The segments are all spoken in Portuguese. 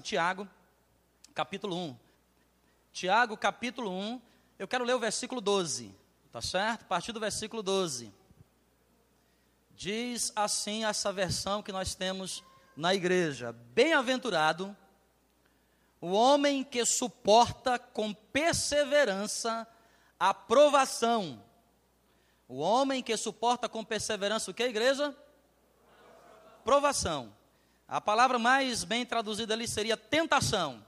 Tiago, capítulo 1. Tiago, capítulo 1, eu quero ler o versículo 12, tá certo? A partir do versículo 12. Diz assim essa versão que nós temos na igreja: Bem-aventurado o homem que suporta com perseverança a provação. O homem que suporta com perseverança o que, igreja? Provação. A palavra mais bem traduzida ali seria tentação.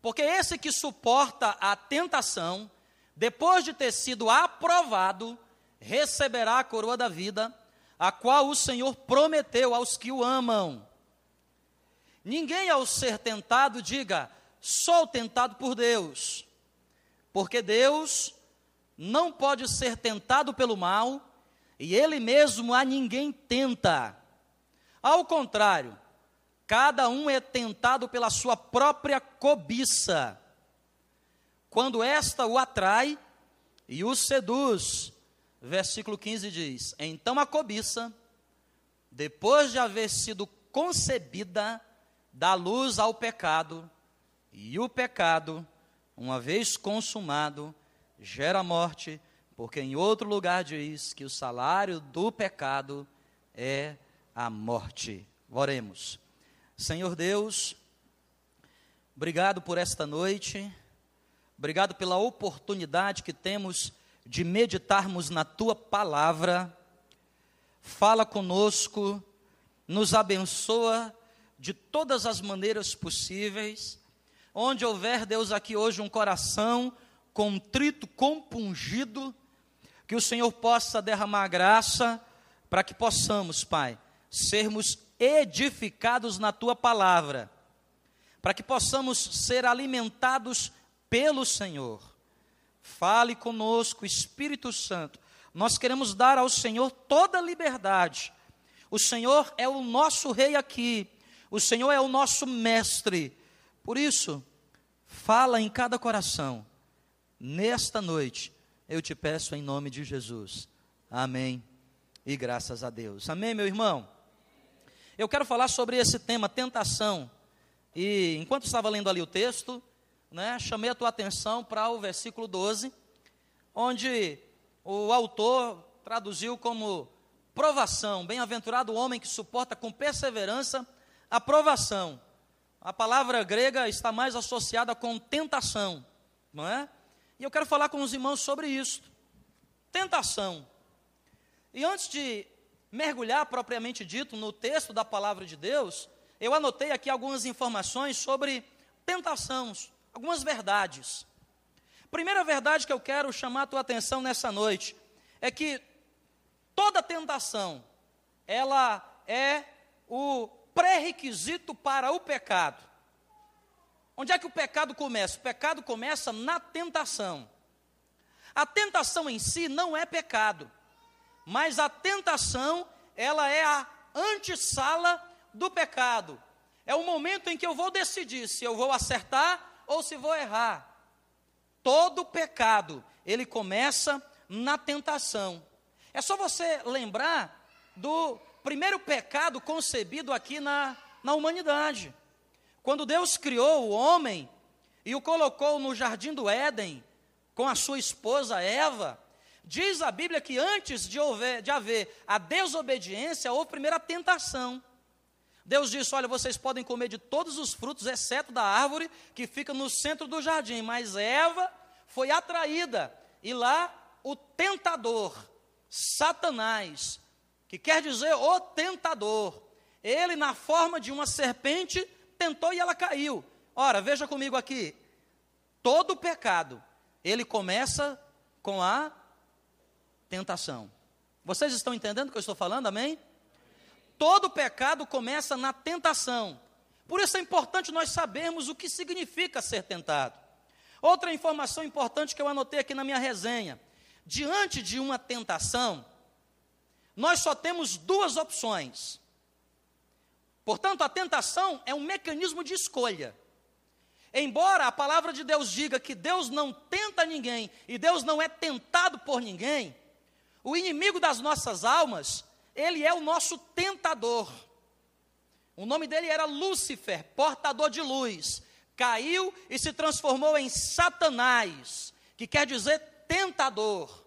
Porque esse que suporta a tentação, depois de ter sido aprovado, receberá a coroa da vida, a qual o Senhor prometeu aos que o amam. Ninguém, ao ser tentado, diga: sou tentado por Deus. Porque Deus não pode ser tentado pelo mal, e Ele mesmo a ninguém tenta. Ao contrário, cada um é tentado pela sua própria cobiça. Quando esta o atrai e o seduz, versículo 15 diz: Então a cobiça, depois de haver sido concebida, dá luz ao pecado, e o pecado, uma vez consumado, gera morte, porque em outro lugar diz que o salário do pecado é a morte. Oremos. Senhor Deus, obrigado por esta noite, obrigado pela oportunidade que temos de meditarmos na tua palavra. Fala conosco, nos abençoa de todas as maneiras possíveis. Onde houver, Deus, aqui hoje um coração contrito, compungido, que o Senhor possa derramar graça para que possamos, Pai, sermos edificados na tua palavra, para que possamos ser alimentados pelo Senhor. Fale conosco, Espírito Santo. Nós queremos dar ao Senhor toda a liberdade. O Senhor é o nosso rei aqui. O Senhor é o nosso mestre. Por isso, fala em cada coração. Nesta noite, eu te peço em nome de Jesus. Amém. E graças a Deus. Amém, meu irmão? Eu quero falar sobre esse tema, tentação. E enquanto estava lendo ali o texto, né, chamei a tua atenção para o versículo 12, onde o autor traduziu como provação. Bem-aventurado o homem que suporta com perseverança a provação. A palavra grega está mais associada com tentação, não é? E eu quero falar com os irmãos sobre isso. Tentação. E antes de mergulhar propriamente dito no texto da palavra de Deus, eu anotei aqui algumas informações sobre tentações, algumas verdades. Primeira verdade que eu quero chamar a tua atenção nessa noite é que toda tentação ela é o pré-requisito para o pecado. Onde é que o pecado começa? O pecado começa na tentação. A tentação em si não é pecado. Mas a tentação, ela é a antessala do pecado. É o momento em que eu vou decidir se eu vou acertar ou se vou errar. Todo pecado, ele começa na tentação. É só você lembrar do primeiro pecado concebido aqui na, na humanidade. Quando Deus criou o homem e o colocou no jardim do Éden com a sua esposa Eva, Diz a Bíblia que antes de haver, de haver a desobediência, houve primeiro a tentação. Deus disse: Olha, vocês podem comer de todos os frutos, exceto da árvore que fica no centro do jardim. Mas Eva foi atraída, e lá o tentador, Satanás, que quer dizer o tentador, ele, na forma de uma serpente, tentou e ela caiu. Ora, veja comigo aqui: todo pecado, ele começa com a tentação. Vocês estão entendendo o que eu estou falando? Amém? Todo pecado começa na tentação. Por isso é importante nós sabermos o que significa ser tentado. Outra informação importante que eu anotei aqui na minha resenha: diante de uma tentação, nós só temos duas opções. Portanto, a tentação é um mecanismo de escolha. Embora a palavra de Deus diga que Deus não tenta ninguém e Deus não é tentado por ninguém, o inimigo das nossas almas, ele é o nosso tentador. O nome dele era Lúcifer, portador de luz. Caiu e se transformou em Satanás, que quer dizer tentador.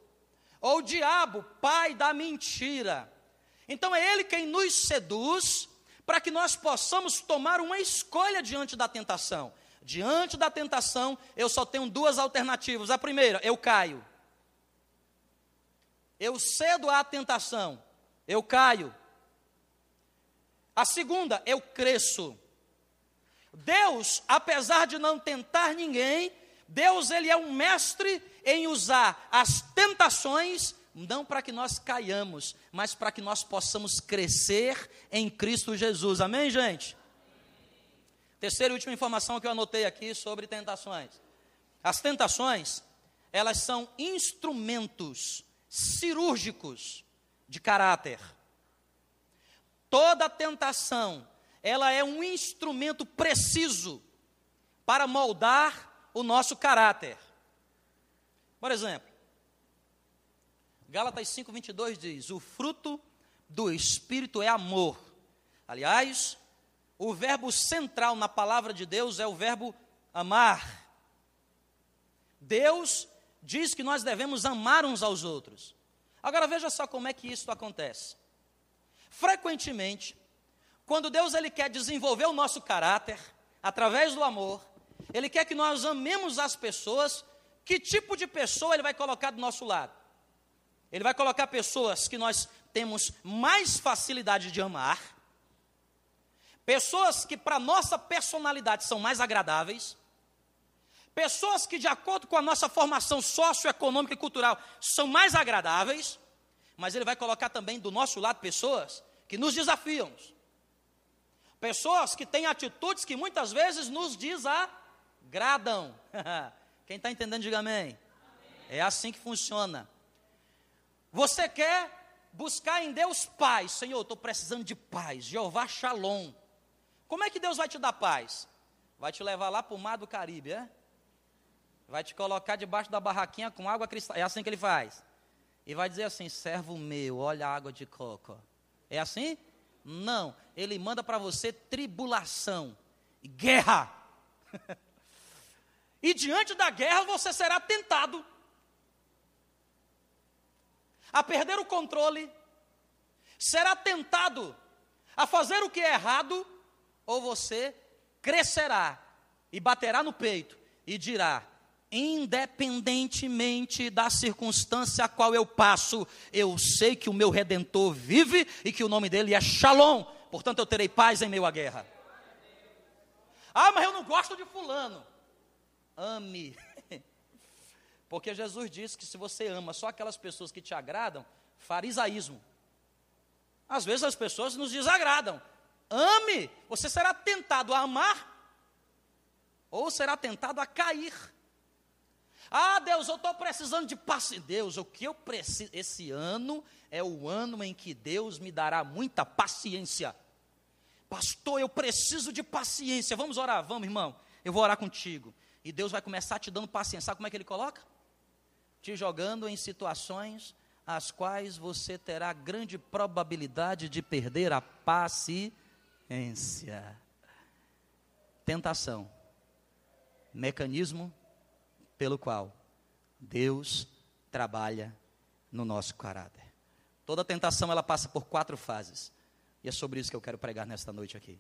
Ou diabo, pai da mentira. Então é ele quem nos seduz para que nós possamos tomar uma escolha diante da tentação. Diante da tentação, eu só tenho duas alternativas. A primeira, eu caio. Eu cedo à tentação, eu caio. A segunda, eu cresço. Deus, apesar de não tentar ninguém, Deus ele é um mestre em usar as tentações não para que nós caiamos, mas para que nós possamos crescer em Cristo Jesus. Amém, gente? Terceira e última informação que eu anotei aqui sobre tentações. As tentações, elas são instrumentos cirúrgicos de caráter. Toda tentação, ela é um instrumento preciso para moldar o nosso caráter. Por exemplo, Gálatas 5:22 diz: "O fruto do espírito é amor". Aliás, o verbo central na palavra de Deus é o verbo amar. Deus diz que nós devemos amar uns aos outros. Agora veja só como é que isso acontece. Frequentemente, quando Deus ele quer desenvolver o nosso caráter através do amor, ele quer que nós amemos as pessoas. Que tipo de pessoa ele vai colocar do nosso lado? Ele vai colocar pessoas que nós temos mais facilidade de amar, pessoas que para nossa personalidade são mais agradáveis, pessoas que de acordo com a nossa formação socioeconômica e cultural são mais agradáveis, mas ele vai colocar também do nosso lado pessoas que nos desafiam. Pessoas que têm atitudes que muitas vezes nos desagradam. Quem está entendendo, diga amém. É assim que funciona. Você quer buscar em Deus paz. Senhor, estou precisando de paz. Jeová Shalom. Como é que Deus vai te dar paz? Vai te levar lá para o mar do Caribe, é? Vai te colocar debaixo da barraquinha com água cristal. É assim que ele faz. E vai dizer assim: servo meu, olha a água de coco. É assim? Não. Ele manda para você tribulação, guerra. e diante da guerra você será tentado a perder o controle, será tentado a fazer o que é errado, ou você crescerá e baterá no peito e dirá: independentemente da circunstância a qual eu passo, eu sei que o meu redentor vive e que o nome dele é Shalom, portanto eu terei paz em meio à guerra. Ah, mas eu não gosto de Fulano. Ame. Porque Jesus disse que se você ama só aquelas pessoas que te agradam, farisaísmo. Às vezes as pessoas nos desagradam. Ame, você será tentado a amar ou será tentado a cair. Ah, Deus, eu estou precisando de paciência. Deus, o que eu preciso? Esse ano é o ano em que Deus me dará muita paciência. Pastor, eu preciso de paciência. Vamos orar, vamos, irmão. Eu vou orar contigo. E Deus vai começar te dando paciência. Sabe como é que ele coloca? Te jogando em situações as quais você terá grande probabilidade de perder a paciência. Tentação. Mecanismo pelo qual Deus trabalha no nosso caráter. Toda tentação ela passa por quatro fases. E é sobre isso que eu quero pregar nesta noite aqui.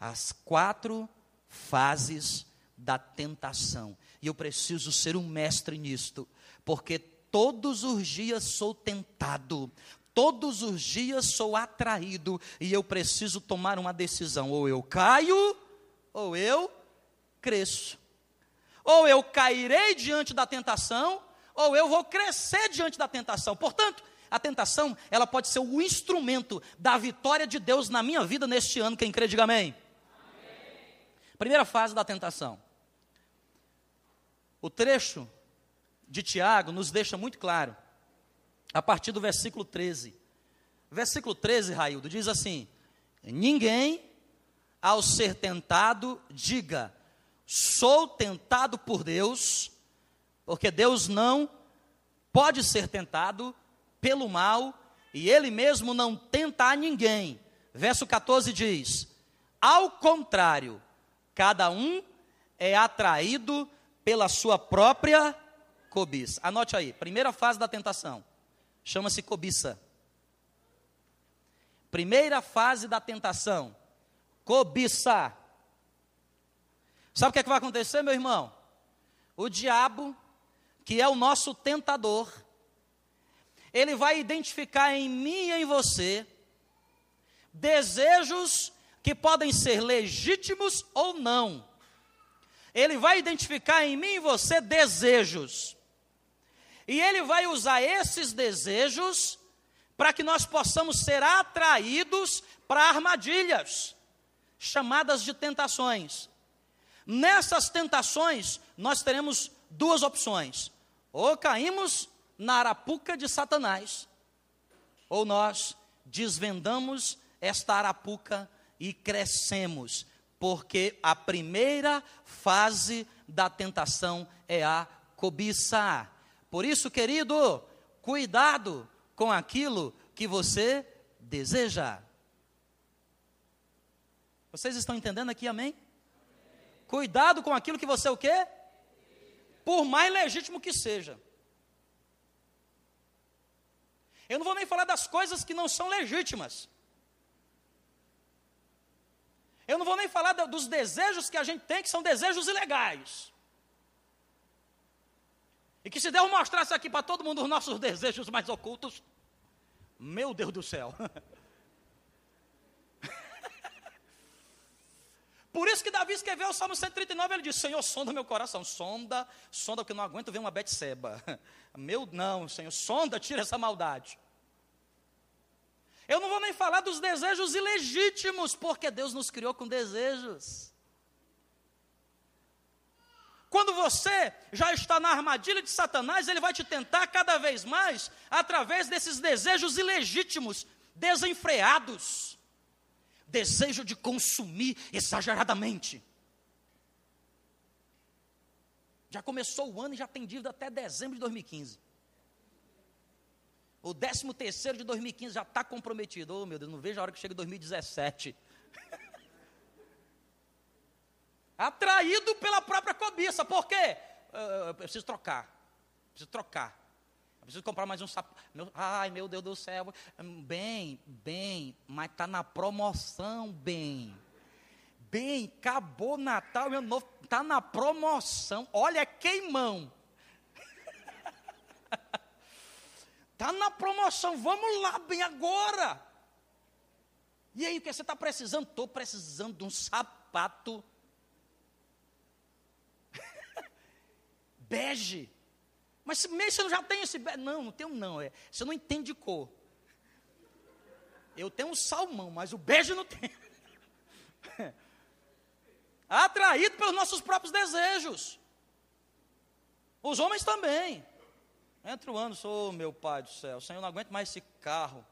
As quatro fases da tentação. E eu preciso ser um mestre nisto, porque todos os dias sou tentado, todos os dias sou atraído e eu preciso tomar uma decisão: ou eu caio, ou eu cresço. Ou eu cairei diante da tentação, ou eu vou crescer diante da tentação. Portanto, a tentação, ela pode ser o instrumento da vitória de Deus na minha vida neste ano. Quem crê, diga amém. Primeira fase da tentação. O trecho de Tiago nos deixa muito claro, a partir do versículo 13. Versículo 13, Raildo, diz assim: Ninguém, ao ser tentado, diga, sou tentado por Deus, porque Deus não pode ser tentado pelo mal e ele mesmo não tenta a ninguém. Verso 14 diz: Ao contrário, cada um é atraído pela sua própria cobiça. Anote aí, primeira fase da tentação. Chama-se cobiça. Primeira fase da tentação. Cobiça. Sabe o que, é que vai acontecer, meu irmão? O diabo, que é o nosso tentador, ele vai identificar em mim e em você desejos que podem ser legítimos ou não. Ele vai identificar em mim e você desejos. E ele vai usar esses desejos para que nós possamos ser atraídos para armadilhas, chamadas de tentações. Nessas tentações, nós teremos duas opções: ou caímos na arapuca de Satanás, ou nós desvendamos esta arapuca e crescemos, porque a primeira fase da tentação é a cobiça. Por isso, querido, cuidado com aquilo que você deseja. Vocês estão entendendo aqui, amém? Cuidado com aquilo que você o quê? Por mais legítimo que seja. Eu não vou nem falar das coisas que não são legítimas. Eu não vou nem falar dos desejos que a gente tem, que são desejos ilegais. E que se Deus mostrasse aqui para todo mundo os nossos desejos mais ocultos, meu Deus do céu. Por isso que Davi escreveu o Salmo 139, ele diz, Senhor, sonda meu coração, sonda, sonda, porque não aguento ver uma Betseba. Meu, não, Senhor, sonda, tira essa maldade. Eu não vou nem falar dos desejos ilegítimos, porque Deus nos criou com desejos. Quando você já está na armadilha de Satanás, ele vai te tentar cada vez mais através desses desejos ilegítimos, desenfreados. Desejo de consumir exageradamente. Já começou o ano e já tem dívida até dezembro de 2015. O 13 terceiro de 2015 já está comprometido. Oh, meu Deus, não vejo a hora que chega 2017. Atraído pela própria cobiça. Por quê? Eu preciso trocar. Preciso trocar. Eu preciso comprar mais um sapato. Ai, meu Deus do céu. Bem, bem, mas está na promoção, bem. Bem, acabou Natal, meu novo. Está na promoção. Olha, queimão. Está na promoção, vamos lá, bem agora. E aí, o que você está precisando? Estou precisando de um sapato bege. Mas mesmo você já tem esse. Não, não tenho não. É, você não entende de cor. Eu tenho um salmão, mas o bege não tem. Atraído pelos nossos próprios desejos. Os homens também. Entra o ano, sou meu pai do céu, Senhor, não aguento mais esse carro.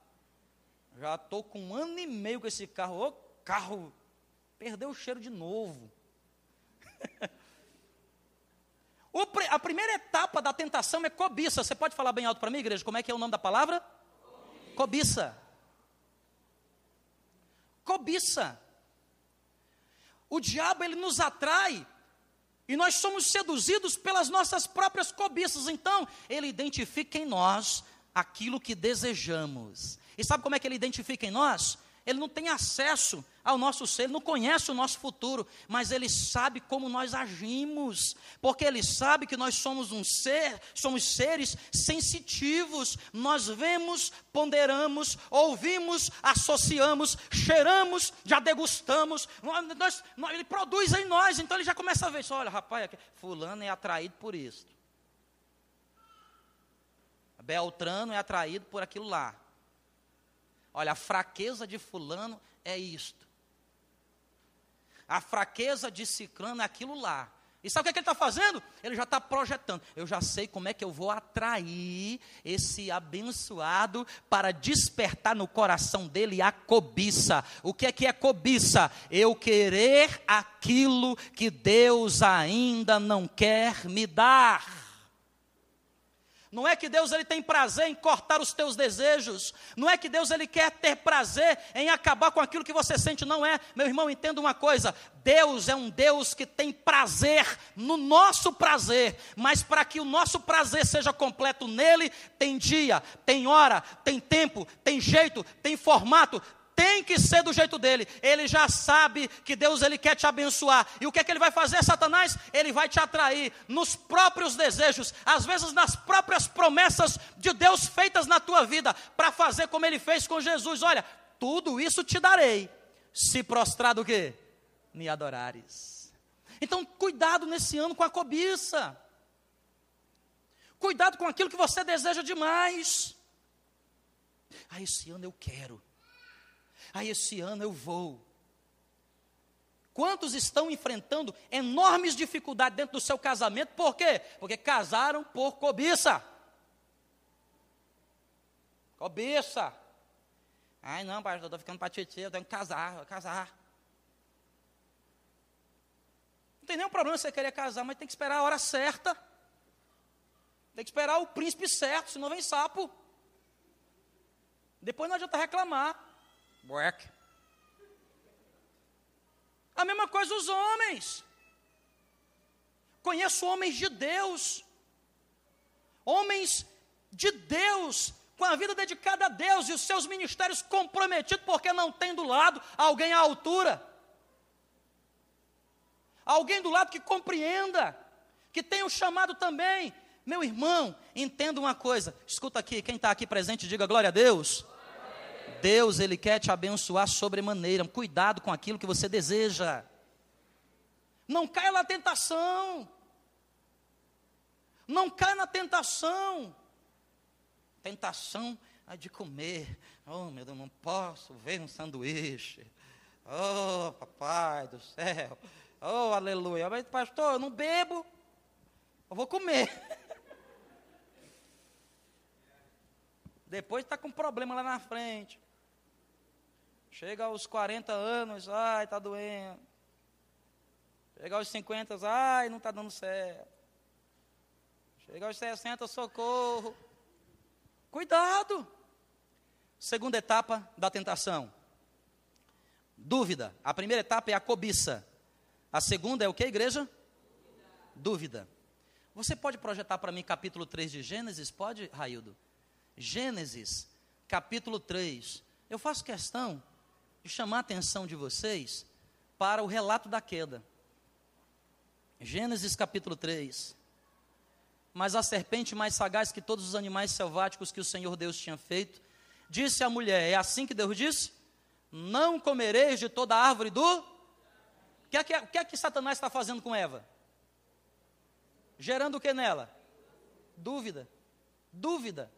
Já estou com um ano e meio com esse carro. Ô carro, perdeu o cheiro de novo. a primeira etapa da tentação é cobiça. Você pode falar bem alto para mim, igreja? Como é que é o nome da palavra? Cobiça. Cobiça. O diabo ele nos atrai e nós somos seduzidos pelas nossas próprias cobiças. Então, ele identifica em nós aquilo que desejamos. E sabe como é que ele identifica em nós? Ele não tem acesso ao nosso ser, ele não conhece o nosso futuro, mas ele sabe como nós agimos, porque ele sabe que nós somos um ser, somos seres sensitivos. Nós vemos, ponderamos, ouvimos, associamos, cheiramos, já degustamos. Nós, nós, ele produz em nós, então ele já começa a ver, olha, rapaz, fulano é atraído por isso. Beltrano é atraído por aquilo lá. Olha, a fraqueza de fulano é isto. A fraqueza de ciclano é aquilo lá. E sabe o que, é que ele está fazendo? Ele já está projetando. Eu já sei como é que eu vou atrair esse abençoado para despertar no coração dele a cobiça. O que é que é cobiça? Eu querer aquilo que Deus ainda não quer me dar. Não é que Deus ele tem prazer em cortar os teus desejos. Não é que Deus ele quer ter prazer em acabar com aquilo que você sente. Não é. Meu irmão, entenda uma coisa. Deus é um Deus que tem prazer no nosso prazer. Mas para que o nosso prazer seja completo nele, tem dia, tem hora, tem tempo, tem jeito, tem formato, tem que ser do jeito dele. Ele já sabe que Deus ele quer te abençoar. E o que é que ele vai fazer, Satanás? Ele vai te atrair nos próprios desejos, às vezes nas próprias promessas de Deus feitas na tua vida, para fazer como ele fez com Jesus. Olha, tudo isso te darei, se prostrado o quê? Me adorares. Então, cuidado nesse ano com a cobiça. Cuidado com aquilo que você deseja demais. Ah, esse ano eu quero. Ah, esse ano eu vou. Quantos estão enfrentando enormes dificuldades dentro do seu casamento? Por quê? Porque casaram por cobiça. Cobiça. Ai, não, pastor, eu estou ficando para tietê, eu tenho que casar, vou casar. Não tem nenhum problema você querer casar, mas tem que esperar a hora certa. Tem que esperar o príncipe certo, senão vem sapo. Depois não adianta reclamar. Work. A mesma coisa os homens. Conheço homens de Deus, homens de Deus, com a vida dedicada a Deus e os seus ministérios comprometidos, porque não tem do lado alguém à altura, alguém do lado que compreenda, que tenha o um chamado também. Meu irmão, entenda uma coisa, escuta aqui, quem está aqui presente, diga glória a Deus. Deus, Ele quer te abençoar sobremaneira. Cuidado com aquilo que você deseja. Não caia na tentação. Não caia na tentação. Tentação é de comer. Oh, meu Deus, não posso ver um sanduíche. Oh, papai do céu. Oh, aleluia. Mas, pastor, eu não bebo. Eu vou comer. Depois está com problema lá na frente. Chega aos 40 anos, ai, está doendo. Chega aos 50, ai, não está dando certo. Chega aos 60, socorro. Cuidado. Segunda etapa da tentação. Dúvida. A primeira etapa é a cobiça. A segunda é o que, igreja? Dúvida. Você pode projetar para mim capítulo 3 de Gênesis? Pode, Raildo? Gênesis, capítulo 3. Eu faço questão de chamar a atenção de vocês para o relato da queda. Gênesis capítulo 3. Mas a serpente mais sagaz que todos os animais selváticos que o Senhor Deus tinha feito, disse à mulher: É assim que Deus disse? Não comereis de toda a árvore do. O que é que, o que, é que Satanás está fazendo com Eva? Gerando o que nela? Dúvida. Dúvida.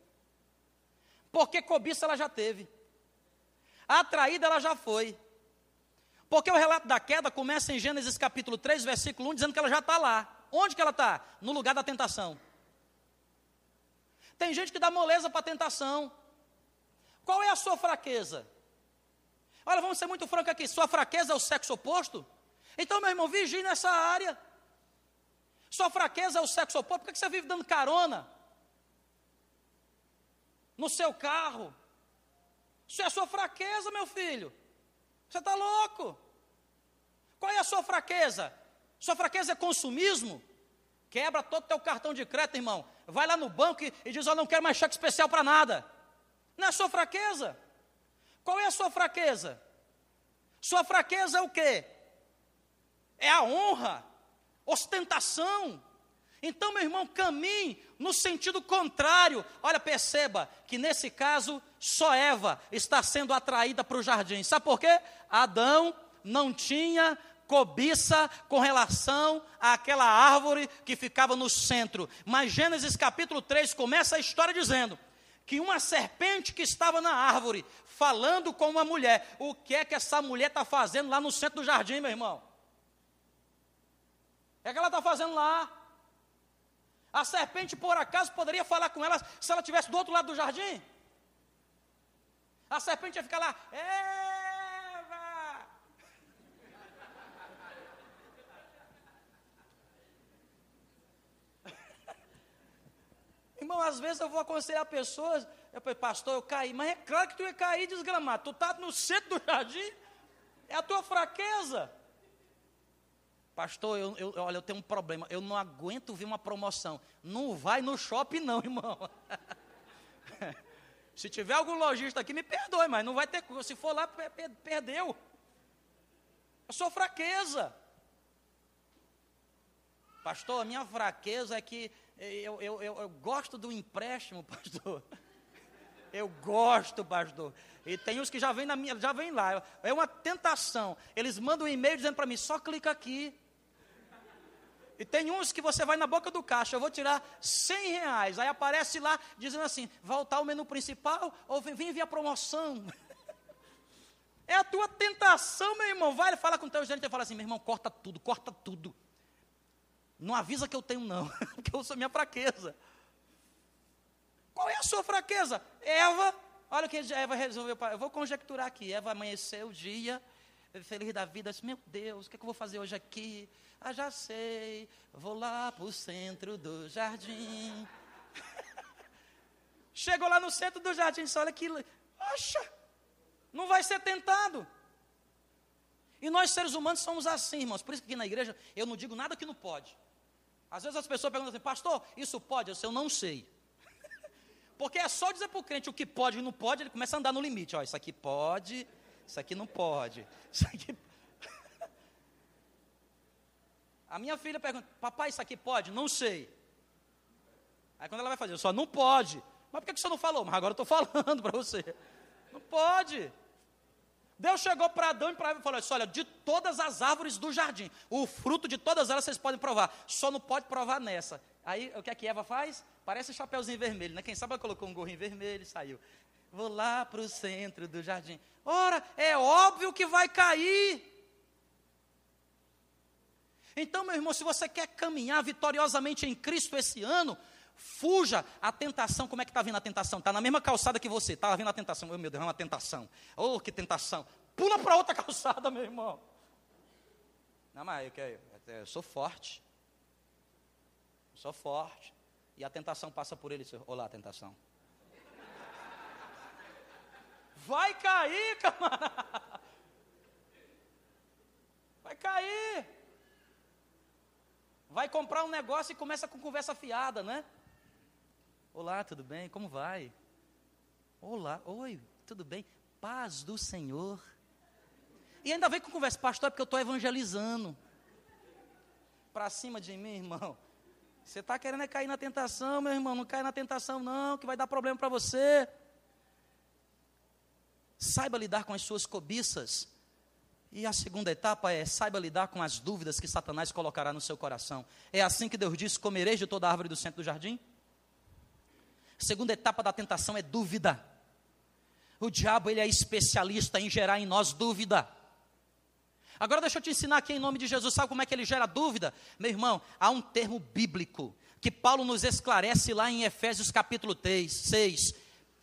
Porque cobiça ela já teve. Atraída ela já foi. Porque o relato da queda começa em Gênesis capítulo 3, versículo 1, dizendo que ela já está lá. Onde que ela está? No lugar da tentação. Tem gente que dá moleza para a tentação. Qual é a sua fraqueza? Olha, vamos ser muito francos aqui. Sua fraqueza é o sexo oposto? Então, meu irmão, vigie nessa área. Sua fraqueza é o sexo oposto. Por que você vive dando carona? no seu carro. Isso é sua fraqueza, meu filho. Você está louco. Qual é a sua fraqueza? Sua fraqueza é consumismo? Quebra todo o teu cartão de crédito, irmão. Vai lá no banco e, e diz: Eu não quero mais cheque especial para nada. Não é sua fraqueza. Qual é a sua fraqueza? Sua fraqueza é o quê? É a honra, ostentação, então, meu irmão, caminhe no sentido contrário. Olha, perceba que nesse caso, só Eva está sendo atraída para o jardim. Sabe por quê? Adão não tinha cobiça com relação àquela árvore que ficava no centro. Mas Gênesis capítulo 3 começa a história dizendo que uma serpente que estava na árvore, falando com uma mulher, o que é que essa mulher está fazendo lá no centro do jardim, meu irmão? O que é que ela está fazendo lá? A serpente, por acaso, poderia falar com ela se ela estivesse do outro lado do jardim? A serpente ia ficar lá, Eva! Irmão, às vezes eu vou aconselhar pessoas, eu falei, pastor, eu caí, mas é claro que tu ia cair desgramado. Tu está no centro do jardim, é a tua fraqueza. Pastor, eu, eu, olha, eu tenho um problema, eu não aguento ver uma promoção. Não vai no shopping, não, irmão. se tiver algum lojista aqui, me perdoe, mas não vai ter. Se for lá, perdeu. A sua fraqueza. Pastor, a minha fraqueza é que eu, eu, eu, eu gosto do empréstimo, pastor. Eu gosto, pastor. E tem uns que já vêm na minha, já vem lá. É uma tentação. Eles mandam um e-mail dizendo para mim, só clica aqui. E tem uns que você vai na boca do caixa, eu vou tirar 100 reais. Aí aparece lá dizendo assim: voltar ao menu principal ou vem, vem a promoção. É a tua tentação, meu irmão. Vai falar com o teu gerente e fala assim: meu irmão, corta tudo, corta tudo. Não avisa que eu tenho, não, porque eu sou minha fraqueza. Qual é a sua fraqueza? Eva, olha o que Eva resolveu. Eu vou conjecturar aqui. Eva amanheceu o dia, feliz da vida, disse, meu Deus, o que, é que eu vou fazer hoje aqui? Ah, já sei, vou lá para o centro do jardim. Chegou lá no centro do jardim, só olha que, oxa, não vai ser tentado. E nós seres humanos somos assim, irmãos. Por isso que aqui na igreja eu não digo nada que não pode. Às vezes as pessoas perguntam assim, pastor, isso pode? Eu, sei, eu não sei. Porque é só dizer para o crente o que pode e não pode, ele começa a andar no limite. Ó, isso aqui pode, isso aqui não pode. Isso aqui... A minha filha pergunta, papai, isso aqui pode? Não sei. Aí quando ela vai fazer, eu só não pode. Mas por que você não falou? Mas agora eu estou falando para você. Não pode. Deus chegou para Adão e para Eva e falou assim, olha, de todas as árvores do jardim, o fruto de todas elas vocês podem provar, só não pode provar nessa. Aí, o que é que Eva faz? Parece um chapeuzinho vermelho, né? Quem sabe ela colocou um gorrinho vermelho e saiu. Vou lá para o centro do jardim. Ora, é óbvio que vai cair. Então, meu irmão, se você quer caminhar vitoriosamente em Cristo esse ano, Fuja a tentação. Como é que está vindo a tentação? Está na mesma calçada que você. Está vindo a tentação. Oh, meu Deus, é uma tentação. Oh, que tentação. Pula para outra calçada, meu irmão. Não, mas eu, eu, eu sou forte. Eu sou forte. E a tentação passa por ele. Olá, tentação. Vai cair, camarada. Vai cair. Vai comprar um negócio e começa com conversa fiada, né? Olá, tudo bem? Como vai? Olá, oi, tudo bem? Paz do Senhor. E ainda vem com conversa, pastor, é porque eu estou evangelizando. Para cima de mim, irmão. Você está querendo é cair na tentação, meu irmão. Não cai na tentação, não, que vai dar problema para você. Saiba lidar com as suas cobiças. E a segunda etapa é saiba lidar com as dúvidas que Satanás colocará no seu coração. É assim que Deus disse: comereis de toda árvore do centro do jardim? Segunda etapa da tentação é dúvida. O diabo ele é especialista em gerar em nós dúvida. Agora deixa eu te ensinar aqui em nome de Jesus, sabe como é que ele gera dúvida? Meu irmão, há um termo bíblico que Paulo nos esclarece lá em Efésios capítulo 3, 6.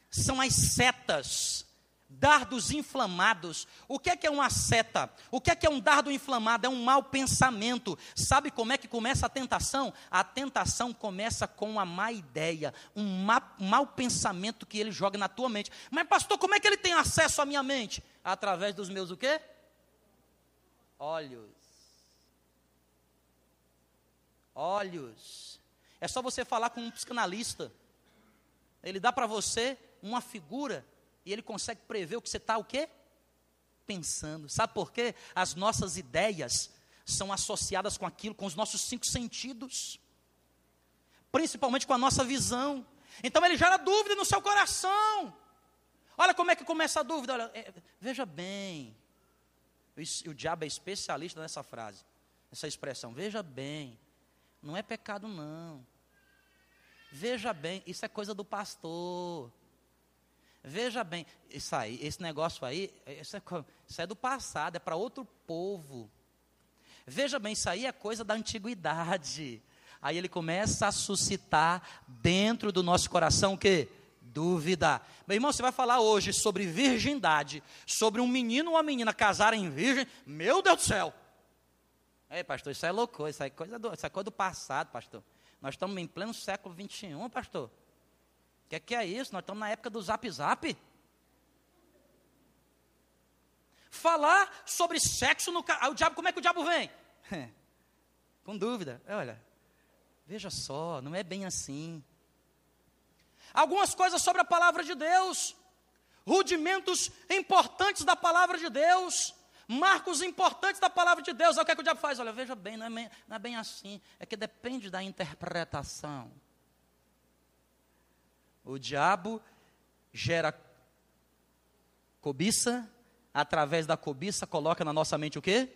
São as setas dardos inflamados. O que é que é uma seta? O que é que é um dardo inflamado? É um mau pensamento. Sabe como é que começa a tentação? A tentação começa com uma má ideia, um má, mau pensamento que ele joga na tua mente. Mas pastor, como é que ele tem acesso à minha mente? Através dos meus o quê? Olhos. Olhos. É só você falar com um psicanalista. Ele dá para você uma figura e ele consegue prever o que você está o quê? Pensando. Sabe por quê? As nossas ideias são associadas com aquilo, com os nossos cinco sentidos. Principalmente com a nossa visão. Então ele gera dúvida no seu coração. Olha como é que começa a dúvida. Olha, é, veja bem. O, o diabo é especialista nessa frase, nessa expressão. Veja bem. Não é pecado, não. Veja bem, isso é coisa do pastor. Veja bem, isso aí, esse negócio aí, isso é, isso é do passado, é para outro povo. Veja bem, isso aí é coisa da antiguidade. Aí ele começa a suscitar dentro do nosso coração o quê? Dúvida. Meu irmão, você vai falar hoje sobre virgindade, sobre um menino ou uma menina casarem virgem. Meu Deus do céu! Ei, pastor, isso é loucura, isso é coisa do, isso é coisa do passado, pastor. Nós estamos em pleno século XXI, pastor. O que, é que é isso? Nós estamos na época do zap zap. Falar sobre sexo no carro. O diabo, como é que o diabo vem? Com dúvida. Olha, veja só, não é bem assim. Algumas coisas sobre a palavra de Deus, rudimentos importantes da palavra de Deus, marcos importantes da palavra de Deus. Olha o que, é que o diabo faz? Olha, veja bem, não é, bem, não é bem assim. É que depende da interpretação. O diabo gera cobiça, através da cobiça coloca na nossa mente o quê?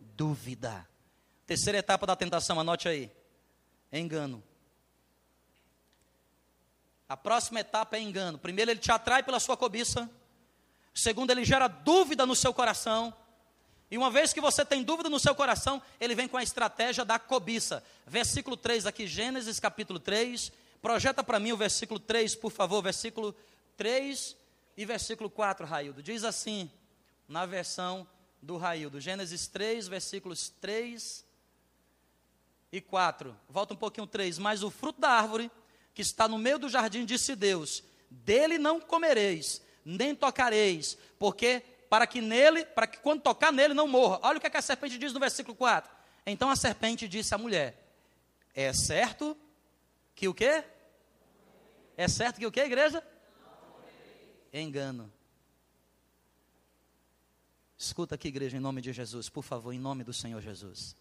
Dúvida. Terceira etapa da tentação, anote aí. Engano. A próxima etapa é engano. Primeiro, ele te atrai pela sua cobiça. Segundo, ele gera dúvida no seu coração. E uma vez que você tem dúvida no seu coração, ele vem com a estratégia da cobiça. Versículo 3 aqui, Gênesis capítulo 3. Projeta para mim o versículo 3, por favor. Versículo 3 e versículo 4, Raildo. Diz assim, na versão do Raildo. Gênesis 3, versículos 3 e 4. Volta um pouquinho 3. Mas o fruto da árvore que está no meio do jardim, disse Deus: Dele não comereis, nem tocareis, porque para que nele, para que quando tocar nele não morra. Olha o que, é que a serpente diz no versículo 4. Então a serpente disse à mulher: É certo que o quê? É certo que o quê, igreja? Engano. Escuta aqui, igreja, em nome de Jesus, por favor, em nome do Senhor Jesus.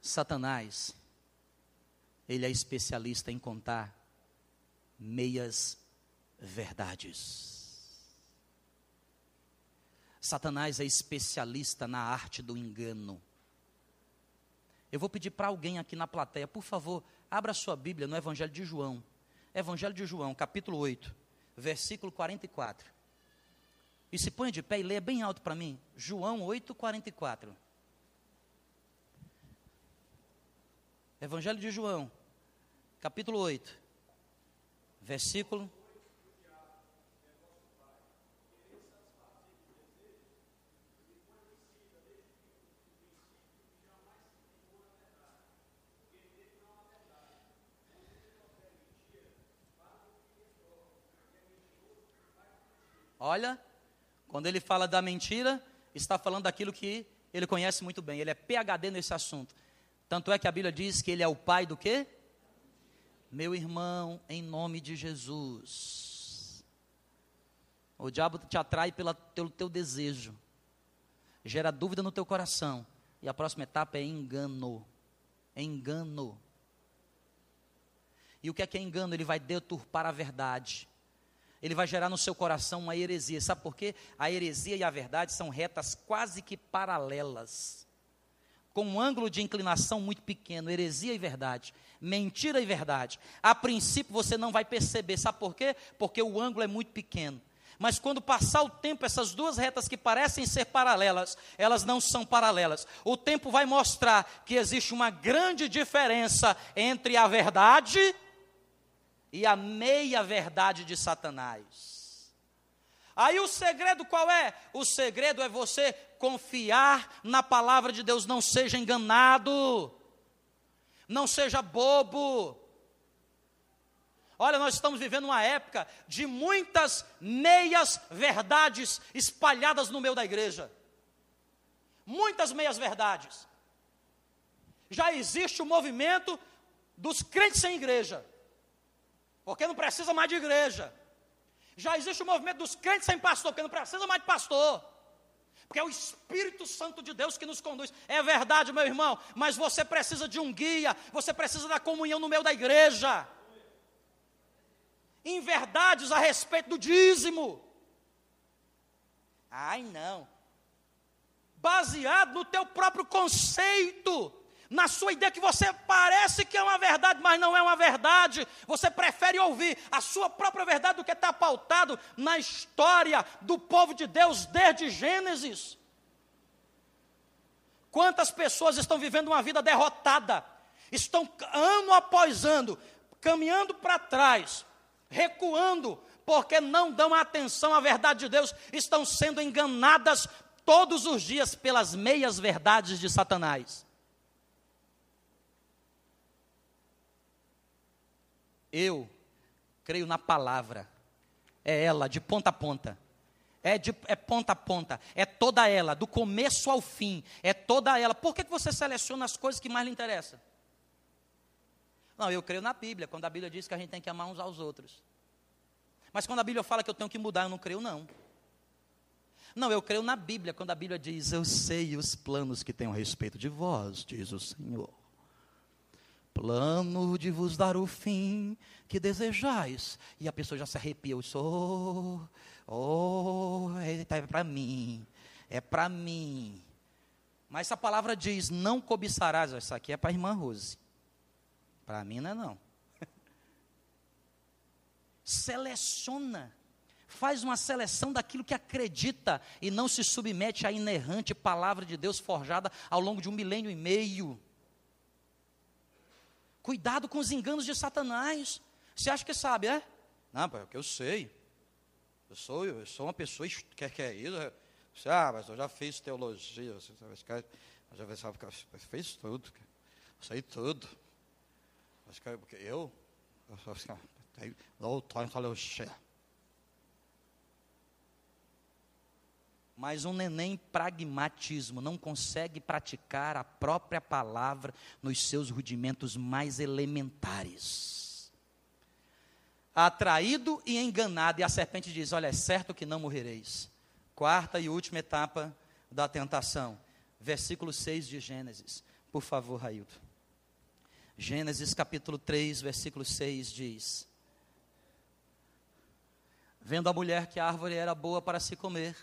Satanás ele é especialista em contar meias verdades. Satanás é especialista na arte do engano. Eu vou pedir para alguém aqui na plateia, por favor, abra sua Bíblia no Evangelho de João. Evangelho de João, capítulo 8, versículo 44. E se põe de pé e leia bem alto para mim. João 8, 44. Evangelho de João, capítulo 8, versículo. Olha, quando ele fala da mentira, está falando daquilo que ele conhece muito bem. Ele é PhD nesse assunto. Tanto é que a Bíblia diz que ele é o pai do quê? Meu irmão, em nome de Jesus. O diabo te atrai pelo teu desejo, gera dúvida no teu coração. E a próxima etapa é engano. Engano. E o que é que é engano? Ele vai deturpar a verdade. Ele vai gerar no seu coração uma heresia. Sabe por quê? A heresia e a verdade são retas quase que paralelas com um ângulo de inclinação muito pequeno, heresia e verdade, mentira e verdade. A princípio você não vai perceber, sabe por quê? Porque o ângulo é muito pequeno. Mas quando passar o tempo, essas duas retas que parecem ser paralelas, elas não são paralelas. O tempo vai mostrar que existe uma grande diferença entre a verdade e a meia-verdade de Satanás. Aí o segredo qual é? O segredo é você confiar na palavra de Deus, não seja enganado, não seja bobo. Olha, nós estamos vivendo uma época de muitas meias verdades espalhadas no meio da igreja. Muitas meias verdades. Já existe o movimento dos crentes sem igreja, porque não precisa mais de igreja. Já existe o movimento dos crentes sem pastor, porque não precisa mais de pastor. Porque é o Espírito Santo de Deus que nos conduz. É verdade, meu irmão, mas você precisa de um guia, você precisa da comunhão no meio da igreja. Em verdades a respeito do dízimo. Ai, não. Baseado no teu próprio conceito na sua ideia que você parece que é uma verdade, mas não é uma verdade. Você prefere ouvir a sua própria verdade do que está pautado na história do povo de Deus desde Gênesis. Quantas pessoas estão vivendo uma vida derrotada, estão ano após ano, caminhando para trás, recuando, porque não dão atenção à verdade de Deus, estão sendo enganadas todos os dias pelas meias verdades de Satanás. Eu creio na palavra. É ela, de ponta a ponta. É, de, é ponta a ponta. É toda ela, do começo ao fim. É toda ela. Por que, que você seleciona as coisas que mais lhe interessam? Não, eu creio na Bíblia, quando a Bíblia diz que a gente tem que amar uns aos outros. Mas quando a Bíblia fala que eu tenho que mudar, eu não creio, não. Não, eu creio na Bíblia, quando a Bíblia diz: Eu sei os planos que tenho a respeito de vós, diz o Senhor. Plano de vos dar o fim que desejais. E a pessoa já se arrepia. Eu sou, oh, é para mim, é para mim. Mas essa palavra diz: Não cobiçarás. Essa aqui é para a irmã Rose. Para mim não é não. Seleciona. Faz uma seleção daquilo que acredita e não se submete à inerrante palavra de Deus forjada ao longo de um milênio e meio. Cuidado com os enganos de Satanás. Você acha que sabe, é? Não, é que eu sei. Eu sou, eu sou uma pessoa que quer isso. Você, ah, mas eu já fiz teologia. Você, já sabe, fez tudo. Sei tudo. Porque eu, doutor em teologia. Mas um neném pragmatismo não consegue praticar a própria palavra nos seus rudimentos mais elementares. Atraído e enganado, e a serpente diz: Olha, é certo que não morrereis. Quarta e última etapa da tentação. Versículo 6 de Gênesis. Por favor, Railton. Gênesis capítulo 3, versículo 6 diz: Vendo a mulher que a árvore era boa para se comer,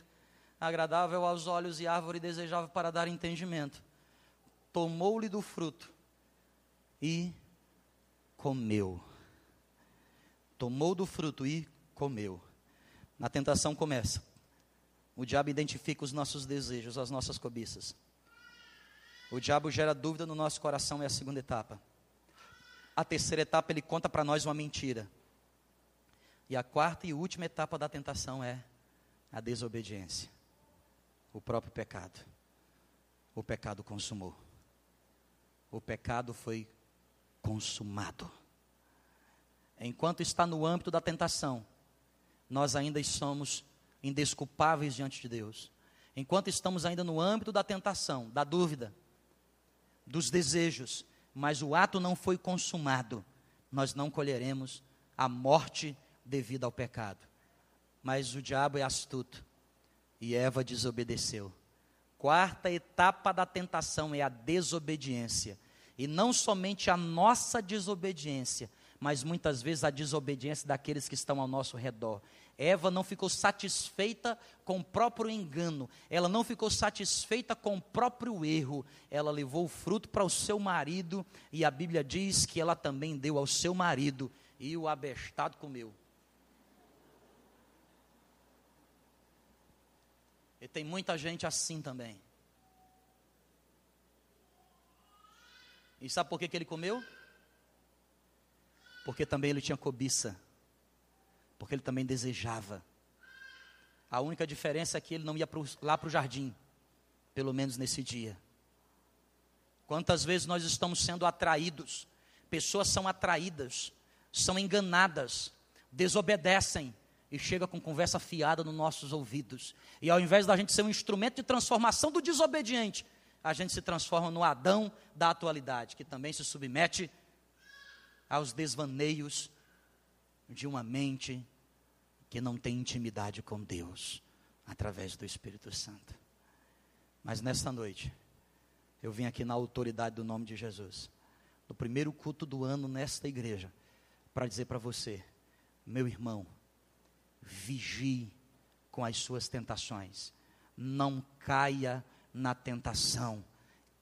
agradável aos olhos e árvore desejável para dar entendimento, tomou-lhe do fruto e comeu. Tomou do fruto e comeu. Na tentação começa. O diabo identifica os nossos desejos, as nossas cobiças. O diabo gera dúvida no nosso coração, é a segunda etapa. A terceira etapa, ele conta para nós uma mentira. E a quarta e última etapa da tentação é a desobediência. O próprio pecado. O pecado consumou. O pecado foi consumado. Enquanto está no âmbito da tentação, nós ainda somos indesculpáveis diante de Deus. Enquanto estamos ainda no âmbito da tentação, da dúvida, dos desejos, mas o ato não foi consumado, nós não colheremos a morte devida ao pecado. Mas o diabo é astuto e Eva desobedeceu. Quarta etapa da tentação é a desobediência. E não somente a nossa desobediência, mas muitas vezes a desobediência daqueles que estão ao nosso redor. Eva não ficou satisfeita com o próprio engano, ela não ficou satisfeita com o próprio erro, ela levou o fruto para o seu marido, e a Bíblia diz que ela também deu ao seu marido, e o abestado comeu. E tem muita gente assim também. E sabe por que, que ele comeu? Porque também ele tinha cobiça porque ele também desejava. A única diferença é que ele não ia pro, lá para o jardim, pelo menos nesse dia. Quantas vezes nós estamos sendo atraídos, pessoas são atraídas, são enganadas, desobedecem e chega com conversa fiada nos nossos ouvidos. E ao invés da gente ser um instrumento de transformação do desobediente, a gente se transforma no Adão da atualidade, que também se submete aos desvaneios de uma mente que não tem intimidade com Deus através do Espírito Santo. Mas nesta noite, eu vim aqui na autoridade do nome de Jesus, no primeiro culto do ano nesta igreja, para dizer para você, meu irmão, vigie com as suas tentações, não caia na tentação,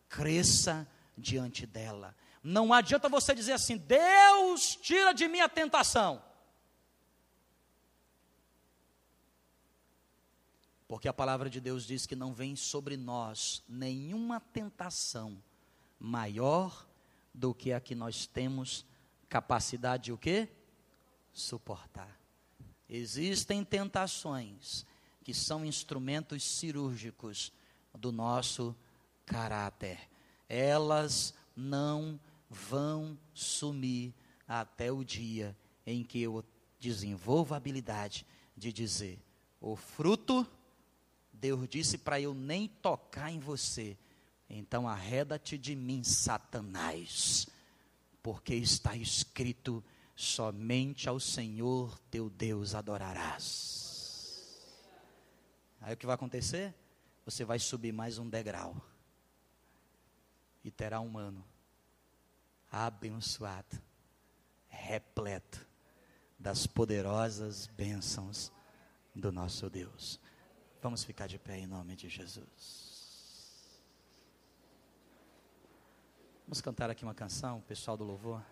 cresça diante dela. Não adianta você dizer assim: Deus tira de mim a tentação. Porque a palavra de Deus diz que não vem sobre nós nenhuma tentação maior do que a que nós temos capacidade de o quê? Suportar. Existem tentações que são instrumentos cirúrgicos do nosso caráter. Elas não vão sumir até o dia em que eu desenvolvo a habilidade de dizer: o fruto, Deus disse para eu nem tocar em você. Então arreda-te de mim, Satanás, porque está escrito: somente ao Senhor teu Deus adorarás. Aí o que vai acontecer? Você vai subir mais um degrau e terá um ano abençoado, repleto das poderosas bênçãos do nosso Deus. Vamos ficar de pé em nome de Jesus. Vamos cantar aqui uma canção, pessoal do louvor.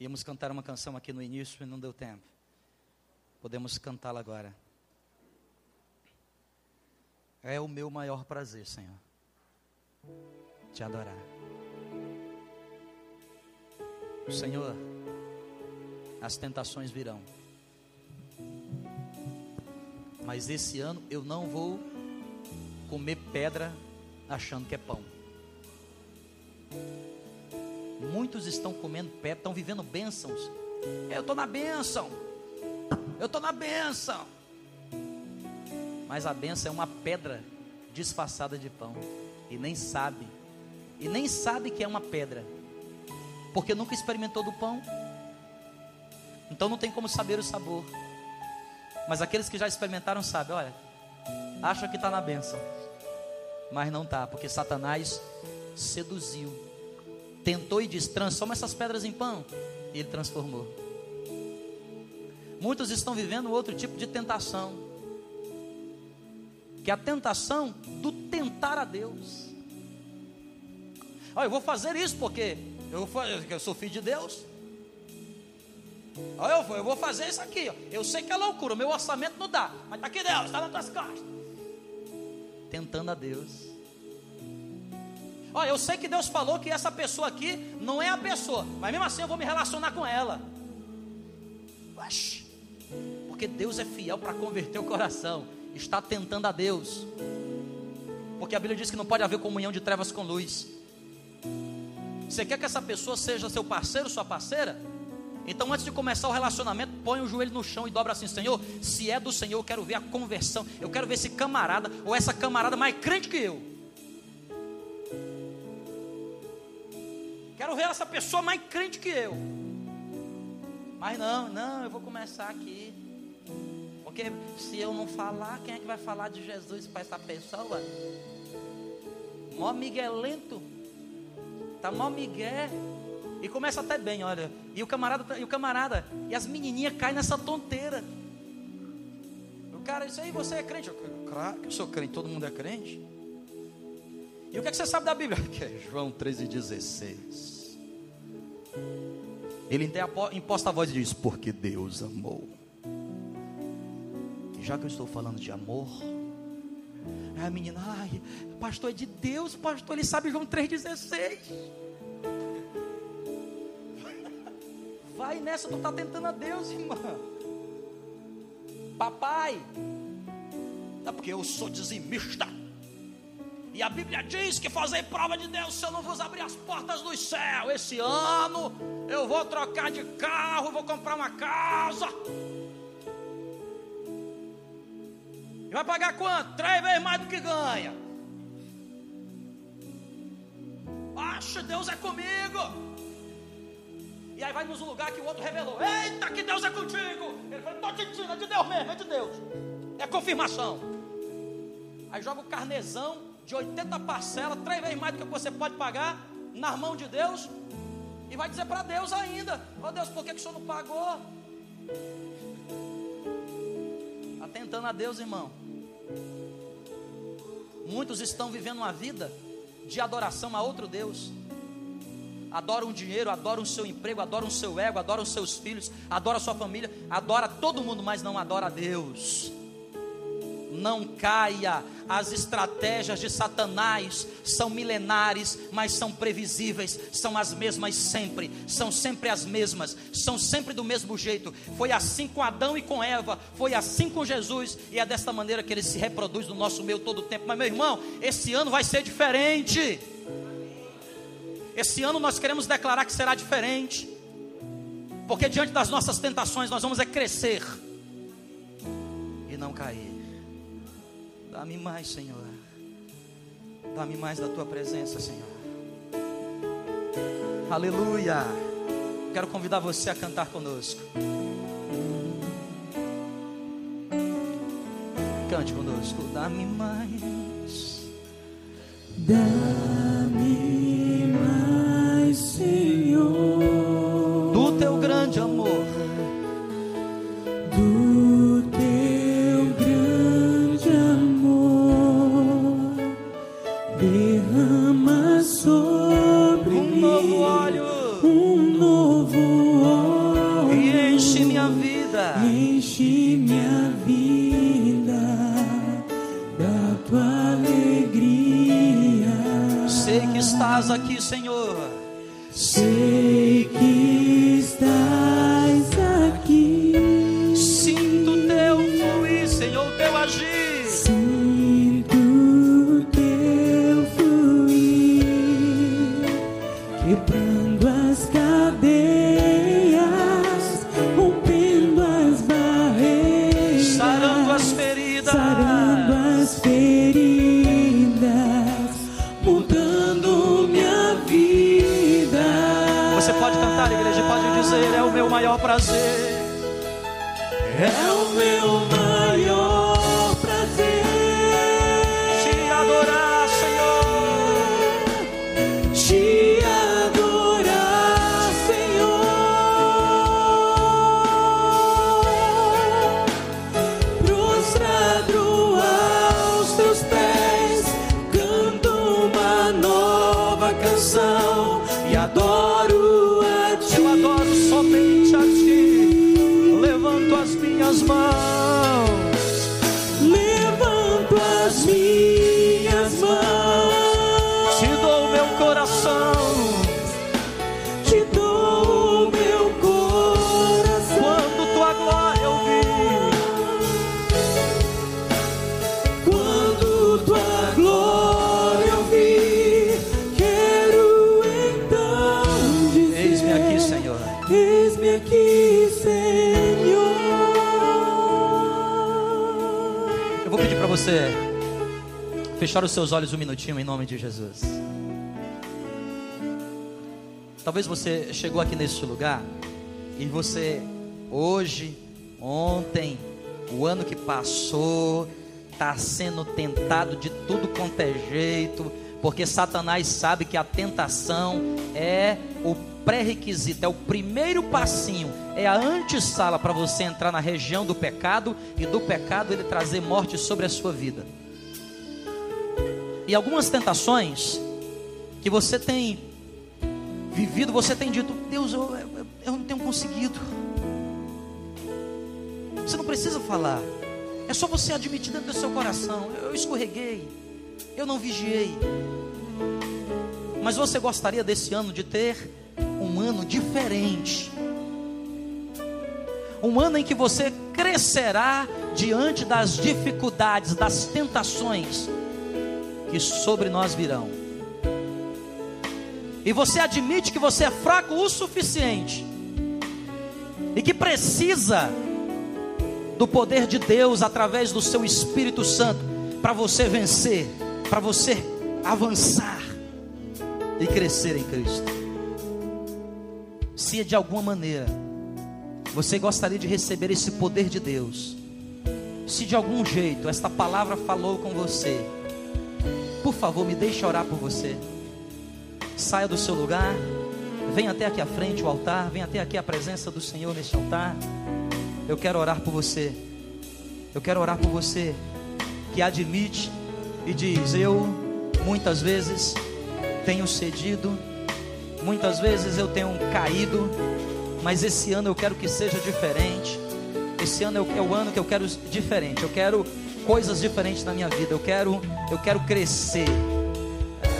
Íamos cantar uma canção aqui no início e não deu tempo. Podemos cantá-la agora. É o meu maior prazer, Senhor, te adorar. Senhor, as tentações virão. Mas esse ano eu não vou comer pedra achando que é pão. Muitos estão comendo pé, estão vivendo bênçãos. Eu estou na bênção. Eu estou na bênção. Mas a bênção é uma pedra disfarçada de pão. E nem sabe. E nem sabe que é uma pedra. Porque nunca experimentou do pão. Então não tem como saber o sabor. Mas aqueles que já experimentaram sabem, olha, acham que está na bênção. Mas não está, porque Satanás seduziu tentou e disse: transforma essas pedras em pão. E ele transformou. Muitos estão vivendo outro tipo de tentação, que é a tentação do tentar a Deus. Olha, eu vou fazer isso porque eu, eu sou filho de Deus. Olha, eu, eu vou fazer isso aqui. Ó. Eu sei que é loucura, meu orçamento não dá, mas está aqui Deus, está nas tuas costas. Tentando a Deus. Olha, eu sei que Deus falou que essa pessoa aqui não é a pessoa, mas mesmo assim eu vou me relacionar com ela. Porque Deus é fiel para converter o coração. Está tentando a Deus. Porque a Bíblia diz que não pode haver comunhão de trevas com luz. Você quer que essa pessoa seja seu parceiro, sua parceira? Então, antes de começar o relacionamento, põe o joelho no chão e dobra assim: Senhor, se é do Senhor, eu quero ver a conversão. Eu quero ver esse camarada ou essa camarada mais crente que eu. Quero ver essa pessoa mais crente que eu. Mas não, não, eu vou começar aqui. Porque se eu não falar, quem é que vai falar de Jesus para essa pessoa? Mó miguelento. Tá mó migué. E começa até bem, olha. E o camarada, e o camarada, e as menininhas caem nessa tonteira. O cara, isso aí você é crente? Eu, claro que eu sou crente, todo mundo é crente. E o que, é que você sabe da Bíblia? Que é João 13,16. Ele imposta a voz e diz: Porque Deus amou. E já que eu estou falando de amor, a menina, ai, pastor é de Deus, pastor, ele sabe João 3,16. Vai nessa, tu está tentando a Deus, irmã. Papai, é porque eu sou dizimista. E a Bíblia diz que fazer prova de Deus se eu não vos abrir as portas do céu. Esse ano eu vou trocar de carro, vou comprar uma casa. E vai pagar quanto? Três vezes mais do que ganha. Acha, Deus é comigo. E aí vai nos lugar que o outro revelou. Eita, que Deus é contigo. Ele falou, estou te dizendo, é de Deus mesmo, é de Deus. É confirmação. Aí joga o carnezão de 80 parcelas, três vezes mais do que você pode pagar, nas mãos de Deus, e vai dizer para Deus ainda: Ó oh Deus, por que, que o senhor não pagou? Atentando a Deus, irmão. Muitos estão vivendo uma vida de adoração a outro Deus. Adoram o dinheiro, adoram o seu emprego, adoram o seu ego, adoram os seus filhos, adoram a sua família, adora todo mundo, mas não adora a Deus não caia. As estratégias de Satanás são milenares, mas são previsíveis, são as mesmas sempre, são sempre as mesmas, são sempre do mesmo jeito. Foi assim com Adão e com Eva, foi assim com Jesus, e é desta maneira que ele se reproduz no nosso meio todo o tempo. Mas, meu irmão, esse ano vai ser diferente. Esse ano nós queremos declarar que será diferente, porque diante das nossas tentações nós vamos é crescer e não cair. Dá-me mais, Senhor. Dá-me mais da tua presença, Senhor. Aleluia. Quero convidar você a cantar conosco. Cante conosco. Dá-me mais. Dá-me mais, Senhor, Do teu grande amor. do fechar os seus olhos um minutinho em nome de Jesus. Talvez você chegou aqui neste lugar e você hoje, ontem, o ano que passou, está sendo tentado de tudo quanto é jeito, porque Satanás sabe que a tentação é o pré-requisito, é o primeiro passinho, é a antessala para você entrar na região do pecado e do pecado ele trazer morte sobre a sua vida. E algumas tentações que você tem vivido, você tem dito, Deus, eu, eu, eu não tenho conseguido. Você não precisa falar, é só você admitir dentro do seu coração: eu escorreguei, eu não vigiei. Mas você gostaria desse ano de ter um ano diferente. Um ano em que você crescerá diante das dificuldades, das tentações que sobre nós virão. E você admite que você é fraco o suficiente e que precisa do poder de Deus através do seu Espírito Santo para você vencer, para você avançar e crescer em Cristo. Se de alguma maneira você gostaria de receber esse poder de Deus, se de algum jeito esta palavra falou com você, por favor, me deixe orar por você. Saia do seu lugar, venha até aqui à frente o altar, venha até aqui a presença do Senhor neste altar. Eu quero orar por você. Eu quero orar por você que admite e diz: Eu muitas vezes tenho cedido, muitas vezes eu tenho caído, mas esse ano eu quero que seja diferente. Esse ano é o ano que eu quero diferente. Eu quero coisas diferentes na minha vida. Eu quero, eu quero crescer.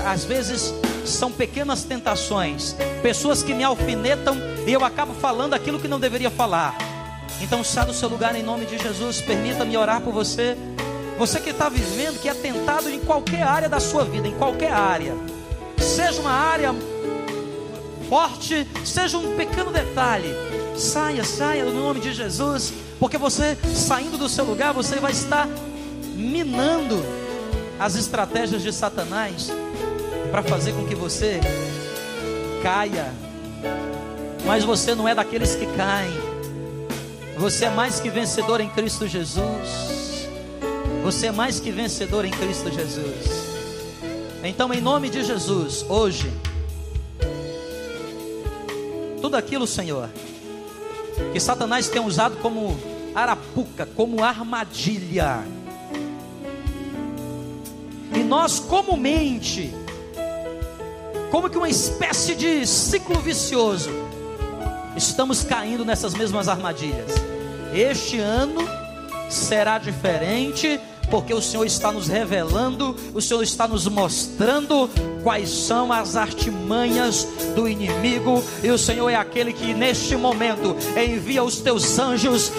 Às vezes são pequenas tentações, pessoas que me alfinetam e eu acabo falando aquilo que não deveria falar. Então sai do seu lugar em nome de Jesus. Permita-me orar por você. Você que está vivendo, que é tentado em qualquer área da sua vida, em qualquer área, seja uma área forte, seja um pequeno detalhe, saia, saia no nome de Jesus, porque você saindo do seu lugar, você vai estar minando as estratégias de Satanás para fazer com que você caia. Mas você não é daqueles que caem. Você é mais que vencedor em Cristo Jesus. Você é mais que vencedor em Cristo Jesus. Então, em nome de Jesus, hoje, tudo aquilo, Senhor, que Satanás tem usado como arapuca, como armadilha, e nós comumente, como que uma espécie de ciclo vicioso, estamos caindo nessas mesmas armadilhas. Este ano será diferente porque o Senhor está nos revelando, o Senhor está nos mostrando quais são as artimanhas do inimigo, e o Senhor é aquele que neste momento envia os teus anjos,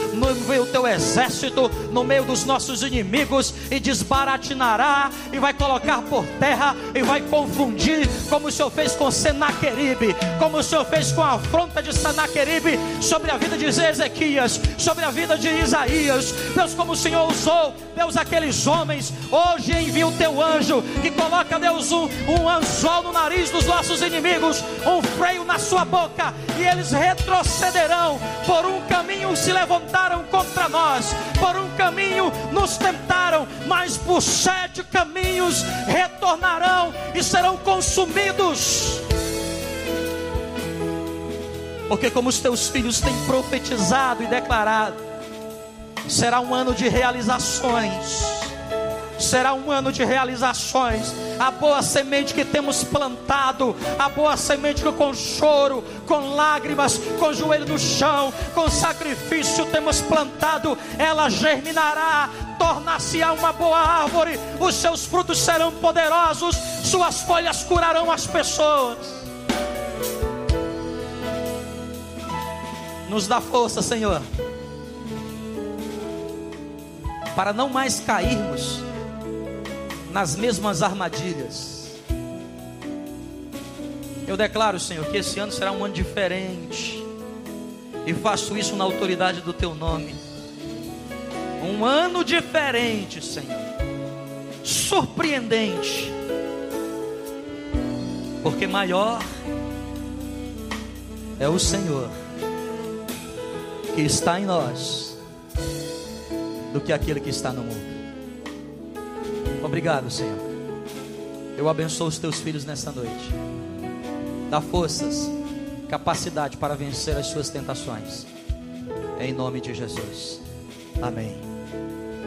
meio do teu exército, no meio dos nossos inimigos, e desbaratinará, e vai colocar por terra, e vai confundir, como o Senhor fez com Senaqueribe, como o Senhor fez com a afronta de Senaqueribe sobre a vida de Ezequias, sobre a vida de Isaías, Deus, como o Senhor usou, Deus, aquele aqueles homens. Hoje envia o teu anjo que coloca, Deus, um, um anzol no nariz dos nossos inimigos, um freio na sua boca, e eles retrocederão. Por um caminho se levantaram contra nós, por um caminho nos tentaram, mas por sete caminhos retornarão e serão consumidos. Porque, como os teus filhos têm profetizado e declarado, será um ano de realizações. Será um ano de realizações. A boa semente que temos plantado, a boa semente que com choro, com lágrimas, com joelho no chão, com sacrifício temos plantado, ela germinará, tornar-se-á uma boa árvore, os seus frutos serão poderosos, suas folhas curarão as pessoas. Nos dá força, Senhor para não mais cairmos nas mesmas armadilhas. Eu declaro, Senhor, que esse ano será um ano diferente, e faço isso na autoridade do Teu nome. Um ano diferente, Senhor, surpreendente, porque maior é o Senhor que está em nós do que aquele que está no mundo. Obrigado, Senhor. Eu abençoo os teus filhos nesta noite. Dá forças, capacidade para vencer as suas tentações. Em nome de Jesus. Amém.